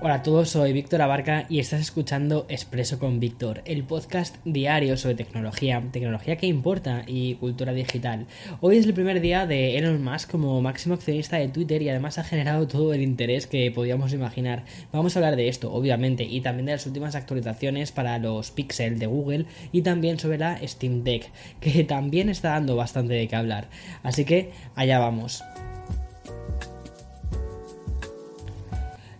Hola a todos, soy Víctor Abarca y estás escuchando Expreso con Víctor, el podcast diario sobre tecnología, tecnología que importa y cultura digital. Hoy es el primer día de Elon Musk como máximo accionista de Twitter y además ha generado todo el interés que podíamos imaginar. Vamos a hablar de esto, obviamente, y también de las últimas actualizaciones para los Pixel de Google y también sobre la Steam Deck, que también está dando bastante de qué hablar. Así que allá vamos.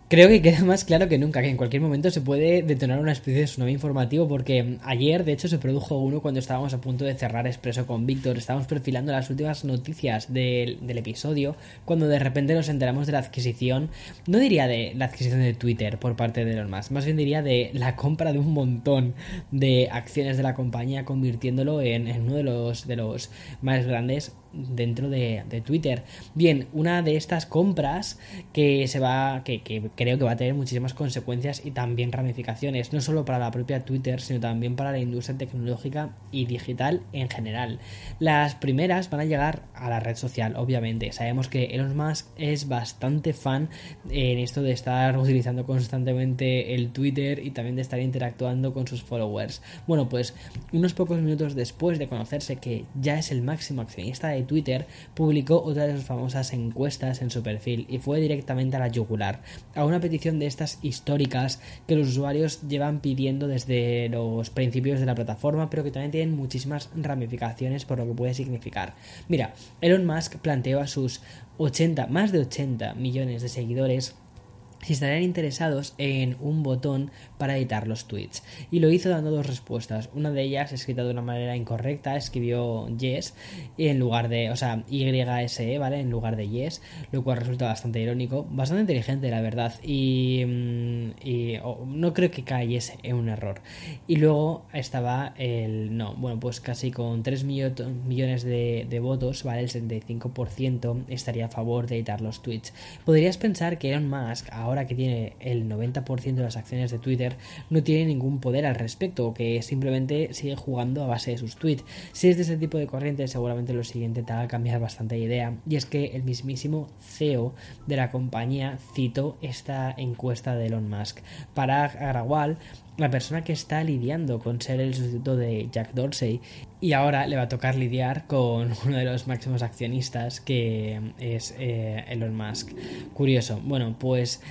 Creo que queda más claro que nunca que en cualquier momento se puede detonar una especie de tsunami informativo porque ayer de hecho se produjo uno cuando estábamos a punto de cerrar Expreso con Víctor, estábamos perfilando las últimas noticias del, del, episodio cuando de repente nos enteramos de la adquisición, no diría de la adquisición de Twitter por parte de Elon Musk, más bien diría de la compra de un montón de acciones de la compañía convirtiéndolo en, uno de los, de los más grandes dentro de, de, Twitter. Bien, una de estas compras que se va, que, que, creo que va a tener muchísimas consecuencias y también ramificaciones, no solo para la propia Twitter, sino también para la industria tecnológica y digital en general. Las primeras van a llegar a la red social, obviamente. Sabemos que Elon Musk es bastante fan en esto de estar utilizando constantemente el Twitter y también de estar interactuando con sus followers. Bueno, pues unos pocos minutos después de conocerse que ya es el máximo accionista de Twitter, publicó otra de sus famosas encuestas en su perfil y fue directamente a la yugular, a una petición de estas históricas que los usuarios llevan pidiendo desde los principios de la plataforma, pero que también tienen muchísimas ramificaciones por lo que puede significar. Mira, Elon Musk planteó a sus 80, más de 80 millones de seguidores si estarían interesados en un botón para editar los tweets. Y lo hizo dando dos respuestas. Una de ellas, escrita de una manera incorrecta, escribió yes en lugar de, o sea, YSE, ¿vale? En lugar de yes, lo cual resulta bastante irónico, bastante inteligente, la verdad. Y, oh, no creo que cayese en un error. Y luego estaba el no, bueno, pues casi con 3 millones de, de votos, ¿vale? El 75% estaría a favor de editar los tweets. Podrías pensar que Elon Musk ahora que tiene el 90% de las acciones de Twitter, no tiene ningún poder al respecto, que simplemente sigue jugando a base de sus tweets. Si es de ese tipo de corriente, seguramente lo siguiente te haga cambiar bastante de idea. Y es que el mismísimo CEO de la compañía citó esta encuesta de Elon Musk. Para Agrawal, la persona que está lidiando con ser el sustituto de Jack Dorsey y ahora le va a tocar lidiar con uno de los máximos accionistas que es eh, Elon Musk. Curioso. Bueno, pues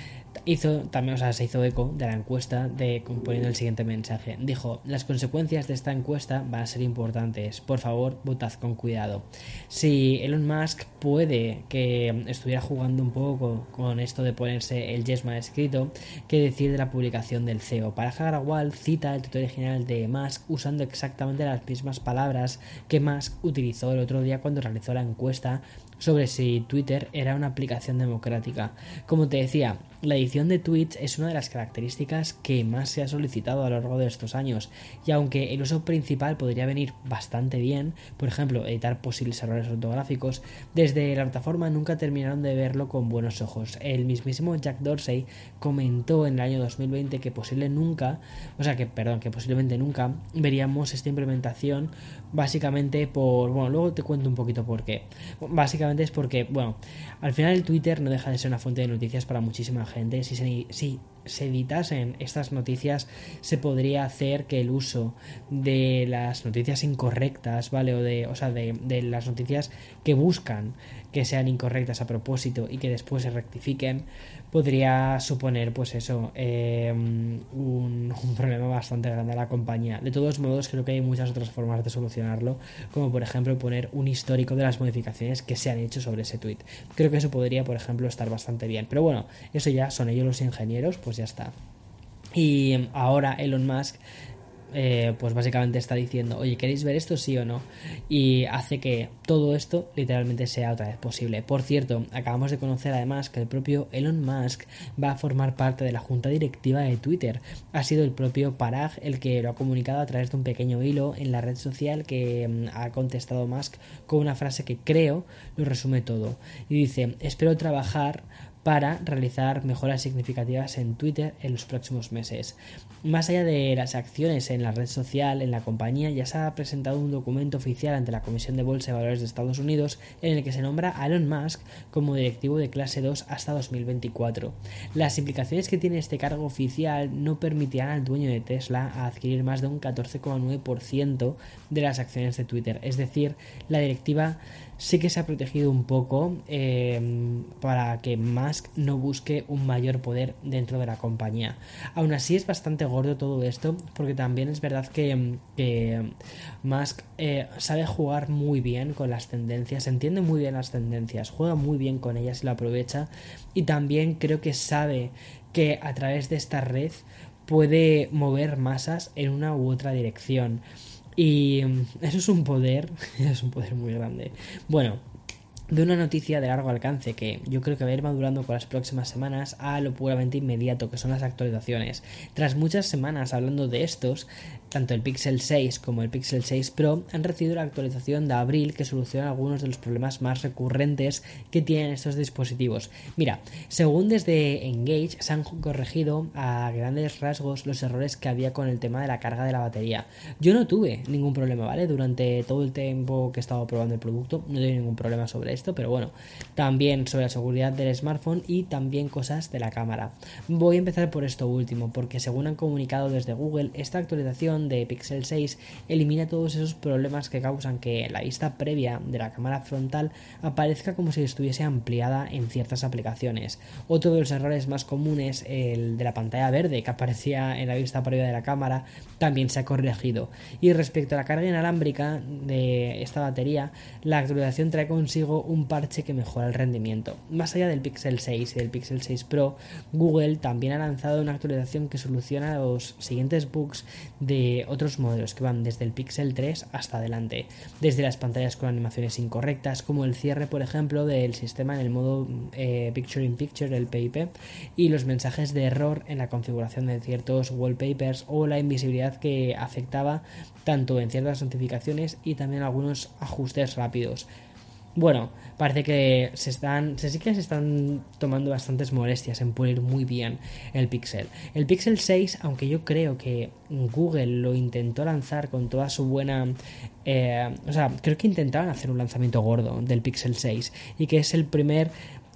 hizo también, o sea, se hizo eco de la encuesta de poniendo el siguiente mensaje. Dijo, las consecuencias de esta encuesta van a ser importantes. Por favor, votad con cuidado. Si Elon Musk puede que estuviera jugando un poco con esto de ponerse el yes mal escrito, que decir de la publicación del CEO. Para Hagrawal cita el tutorial original de Musk usando exactamente las mismas palabras que Musk utilizó el otro día cuando realizó la encuesta sobre si Twitter era una aplicación democrática. Como te decía, la edición de tweets es una de las características que más se ha solicitado a lo largo de estos años, y aunque el uso principal podría venir bastante bien, por ejemplo, editar posibles errores ortográficos, desde la plataforma nunca terminaron de verlo con buenos ojos. El mismísimo Jack Dorsey comentó en el año 2020 que posible nunca, o sea que, perdón, que posiblemente nunca veríamos esta implementación básicamente por, bueno, luego te cuento un poquito por qué. Básicamente es porque, bueno, al final el Twitter no deja de ser una fuente de noticias para muchísima gente. Si se, si se editasen estas noticias, se podría hacer que el uso de las noticias incorrectas, ¿vale? O de, o sea, de, de las noticias que buscan que sean incorrectas a propósito y que después se rectifiquen, podría suponer, pues eso, eh, un, un, problema bastante grande a la compañía. De todos modos, creo que hay muchas otras formas de solucionarlo, como por ejemplo poner un histórico de las modificaciones que se han hecho sobre ese tweet. Creo que eso podría, por ejemplo, estar bastante bien. Pero bueno, eso ya son ellos los ingenieros, pues ya está. Y ahora Elon Musk eh, pues básicamente está diciendo, oye, ¿queréis ver esto sí o no? Y hace que todo esto literalmente sea otra vez posible. Por cierto, acabamos de conocer además que el propio Elon Musk va a formar parte de la junta directiva de Twitter. Ha sido el propio Parag el que lo ha comunicado a través de un pequeño hilo en la red social que mm, ha contestado Musk con una frase que creo lo resume todo. Y dice, espero trabajar para realizar mejoras significativas en Twitter en los próximos meses. Más allá de las acciones en la red social, en la compañía ya se ha presentado un documento oficial ante la Comisión de Bolsa de Valores de Estados Unidos en el que se nombra a Elon Musk como directivo de clase 2 hasta 2024. Las implicaciones que tiene este cargo oficial no permitirán al dueño de Tesla adquirir más de un 14,9% de las acciones de Twitter, es decir, la directiva sí que se ha protegido un poco eh, para que No busque un mayor poder dentro de la compañía. Aún así es bastante gordo todo esto porque también es verdad que, Musk eh, sabe jugar muy bien con las tendencias, entiende muy bien las tendencias, juega muy bien con ellas y lo aprovecha y también creo que sabe que a través de esta red puede mover masas en una u otra dirección. Y mm, eso es un poder, es un poder muy grande. Bueno, de una noticia de largo alcance que yo creo que va a ir madurando con las próximas semanas a lo puramente inmediato que son las actualizaciones. Tras muchas semanas hablando de estos, tanto el Pixel 6 como el Pixel 6 Pro han recibido la actualización de abril que soluciona algunos de los problemas más recurrentes que tienen estos dispositivos. Mira, según desde Engage se han corregido a grandes rasgos los errores que había con el tema de la carga de la batería. Yo no tuve ningún problema, ¿vale? Durante todo el tiempo que he estado probando el producto no tuve ningún problema sobre esto, pero bueno, también sobre la seguridad del smartphone y también cosas de la cámara. Voy a empezar por esto último, porque según han comunicado desde Google, esta actualización de Pixel 6 elimina todos esos problemas que causan que la vista previa de la cámara frontal aparezca como si estuviese ampliada en ciertas aplicaciones. Otro de los errores más comunes, el de la pantalla verde que aparecía en la vista previa de la cámara, también se ha corregido. Y respecto a la carga inalámbrica de esta batería, la actualización trae consigo un parche que mejora el rendimiento. Más allá del Pixel 6 y del Pixel 6 Pro, Google también ha lanzado una actualización que soluciona los siguientes bugs de otros modelos que van desde el Pixel 3 hasta adelante, desde las pantallas con animaciones incorrectas, como el cierre, por ejemplo, del sistema en el modo eh, Picture in Picture, el PIP, y los mensajes de error en la configuración de ciertos wallpapers o la invisibilidad que afectaba tanto en ciertas notificaciones y también algunos ajustes rápidos. Bueno, parece que se están, se sí que se están tomando bastantes molestias en pulir muy bien el Pixel. El Pixel 6, aunque yo creo que Google lo intentó lanzar con toda su buena, eh, o sea, creo que intentaron hacer un lanzamiento gordo del Pixel 6 y que es el primer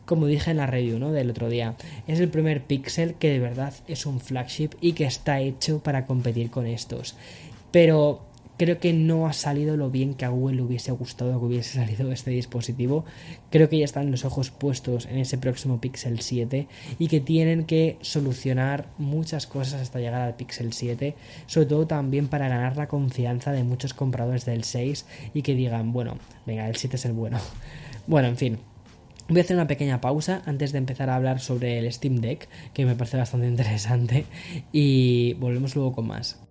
como dije en la review ¿no? del otro día, es el primer Pixel que de verdad es un flagship y que está hecho para competir con estos. Pero Creo que no ha salido lo bien que a Google le hubiese gustado que hubiese salido este dispositivo. Creo que ya están los ojos puestos en ese próximo Pixel 7 y que tienen que solucionar muchas cosas hasta llegar al Pixel 7, sobre todo también para ganar la confianza de muchos compradores del 6 y que digan, bueno, venga, el 7 es el bueno. Bueno, en fin, Voy a hacer una pequeña pausa antes de empezar a hablar sobre el Steam Deck, que me parece bastante interesante, y volvemos luego con más.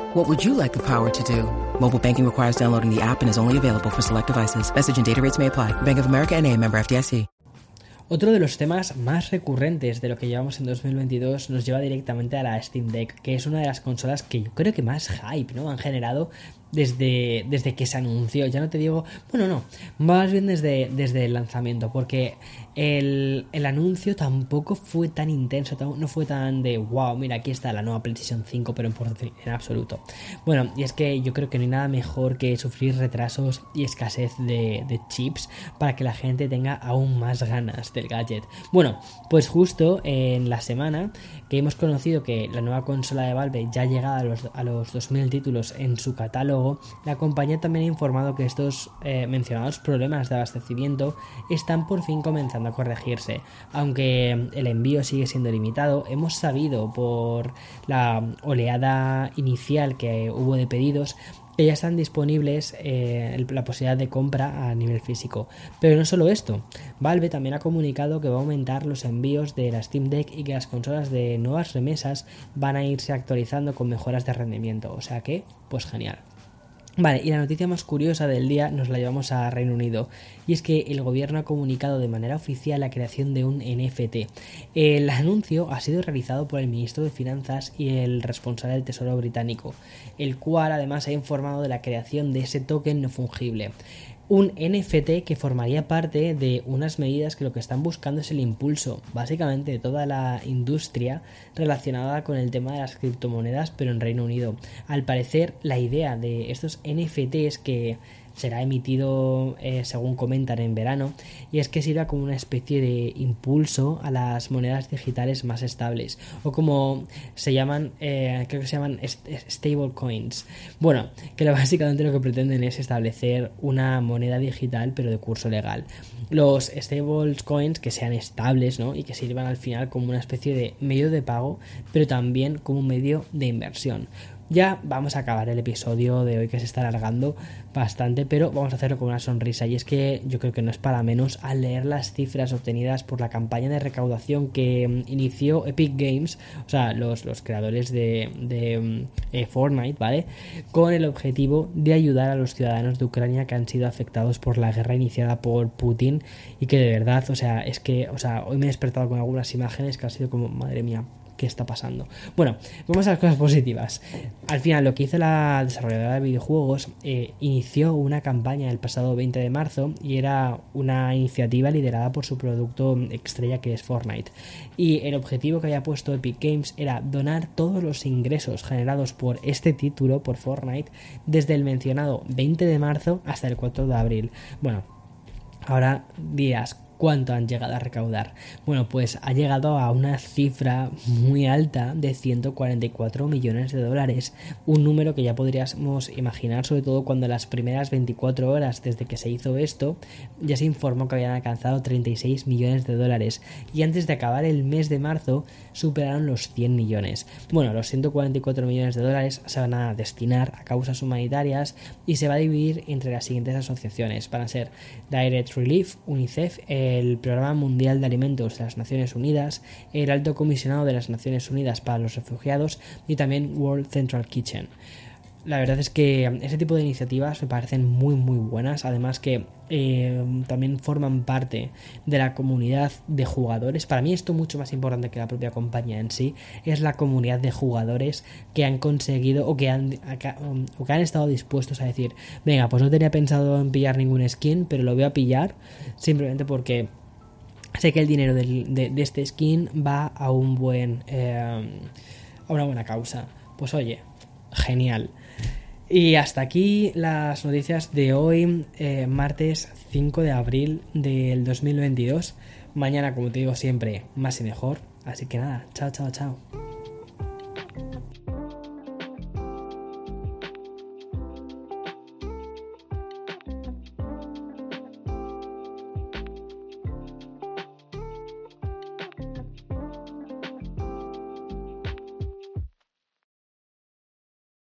What would you like the power to do? Mobile banking requires downloading the app and is only available for select devices. Message and data rates may apply. Bank of America NA, member FDIC. Otro de los temas más recurrentes de lo que llevamos en 2022 nos lleva directamente a la Steam Deck, que es una de las consolas que yo creo que más hype ¿no? han generado desde, desde que se anunció. Ya no te digo, bueno, no, más bien desde, desde el lanzamiento, porque el, el, anuncio tampoco fue tan intenso, no fue tan de wow, mira, aquí está la nueva PlayStation 5, pero en, absoluto. Bueno, y es que yo creo que no hay nada mejor que sufrir retrasos y escasez de, de chips para que la gente tenga aún más ganas del gadget. Bueno, pues justo en la semana que hemos conocido que la nueva consola de Valve ya ha llegado a los, a los 2000 títulos en su catálogo la compañía también ha informado que estos eh, mencionados problemas de abastecimiento están por fin comenzando a corregirse. Aunque el envío sigue siendo limitado, hemos sabido por la oleada inicial que hubo de pedidos que ya están disponibles eh, la posibilidad de compra a nivel físico. Pero no solo esto, Valve también ha comunicado que va a aumentar los envíos de la Steam Deck y que las consolas de nuevas remesas van a irse actualizando con mejoras de rendimiento. O sea que, pues genial. Vale, y la noticia más curiosa del día nos la llevamos a Reino Unido, y es que el gobierno ha comunicado de manera oficial la creación de un NFT. El anuncio ha sido realizado por el ministro de Finanzas y el responsable del Tesoro británico, el cual además ha informado de la creación de ese token no fungible un NFT que formaría parte de unas medidas que lo que están buscando es el impulso, básicamente, de toda la industria relacionada con el tema de las criptomonedas, pero en Reino Unido. Al parecer, la idea de estos NFTs que será emitido eh, según comentan en verano y es que sirva como una especie de impulso a las monedas digitales más estables o como se llaman eh, creo que se llaman stable coins. Bueno que básicamente lo que pretenden es establecer una moneda digital pero de curso legal. Los stable coins que sean estables ¿no? y que sirvan al final como una especie de medio de pago pero también como un medio de inversión ya vamos a acabar el episodio de hoy que se está alargando bastante, pero vamos a hacerlo con una sonrisa. Y es que yo creo que no es para menos al leer las cifras obtenidas por la campaña de recaudación que mm, inició Epic Games, o sea, los, los creadores de, mm, eh, Fortnite, ¿vale? Con el objetivo de ayudar a los ciudadanos de Ucrania que han sido afectados por la guerra iniciada por Putin y que de verdad, o sea, es que, o sea, hoy me he despertado con algunas imágenes que han sido como, madre mía, qué está pasando. Bueno, vamos a las cosas positivas. Al final, lo que hizo la desarrolladora de videojuegos, eh, inició una campaña el pasado 20 de marzo y era una iniciativa liderada por su producto estrella que es Fortnite. Y el objetivo que había puesto Epic Games era donar todos los ingresos generados por este título, por Fortnite, desde el mencionado 20 de marzo hasta el 4 de abril. Bueno, ahora días ¿Cuánto han llegado a recaudar? Bueno, pues ha llegado a una cifra muy alta de 144 millones de dólares, un número que ya podríamos imaginar, sobre todo cuando las primeras 24 horas desde que se hizo esto ya se informó que habían alcanzado 36 millones de dólares y antes de acabar el mes de marzo superaron los 100 millones. Bueno, los 144 millones de dólares se van a destinar a causas humanitarias y se va a dividir entre las siguientes asociaciones. Van a ser Direct Relief, UNICEF, el Programa Mundial de Alimentos de las Naciones Unidas, el Alto Comisionado de las Naciones Unidas para los Refugiados y también World Central Kitchen. La verdad es que ese tipo de iniciativas me parecen muy muy buenas, además que eh, también forman parte de la comunidad de jugadores. Para mí esto mucho más importante que la propia compañía en sí, es la comunidad de jugadores que han conseguido o que han, que han estado dispuestos a decir, venga, pues no tenía pensado en pillar ningún skin, pero lo voy a pillar simplemente porque sé que el dinero de, este skin va a un buen... Eh, a una buena causa. Pues oye, genial. Y hasta aquí las noticias de hoy, eh, martes 5 de abril del 2022. Mañana, como te digo siempre, más y mejor. Así que nada, chao, chao, chao.